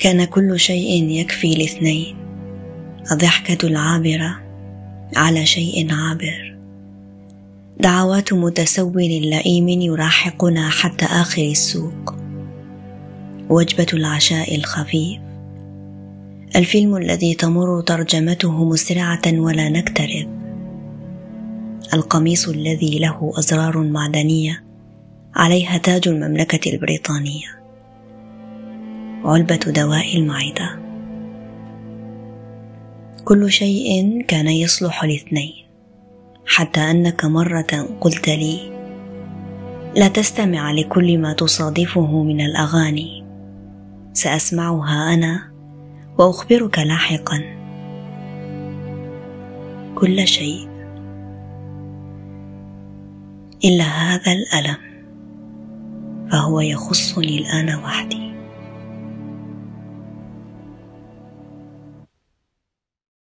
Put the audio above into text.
كان كل شيء يكفي لاثنين. الضحكة العابرة على شيء عابر. دعوات متسول لئيم يراحقنا حتى آخر السوق. وجبة العشاء الخفيف. الفيلم الذي تمر ترجمته مسرعة ولا نكترث. القميص الذي له أزرار معدنية عليها تاج المملكة البريطانية. علبة دواء المعدة. كل شيء كان يصلح لاثنين. حتى أنك مرة قلت لي لا تستمع لكل ما تصادفه من الأغاني. سأسمعها أنا وأخبرك لاحقا. كل شيء. إلا هذا الألم فهو يخصني الآن وحدي.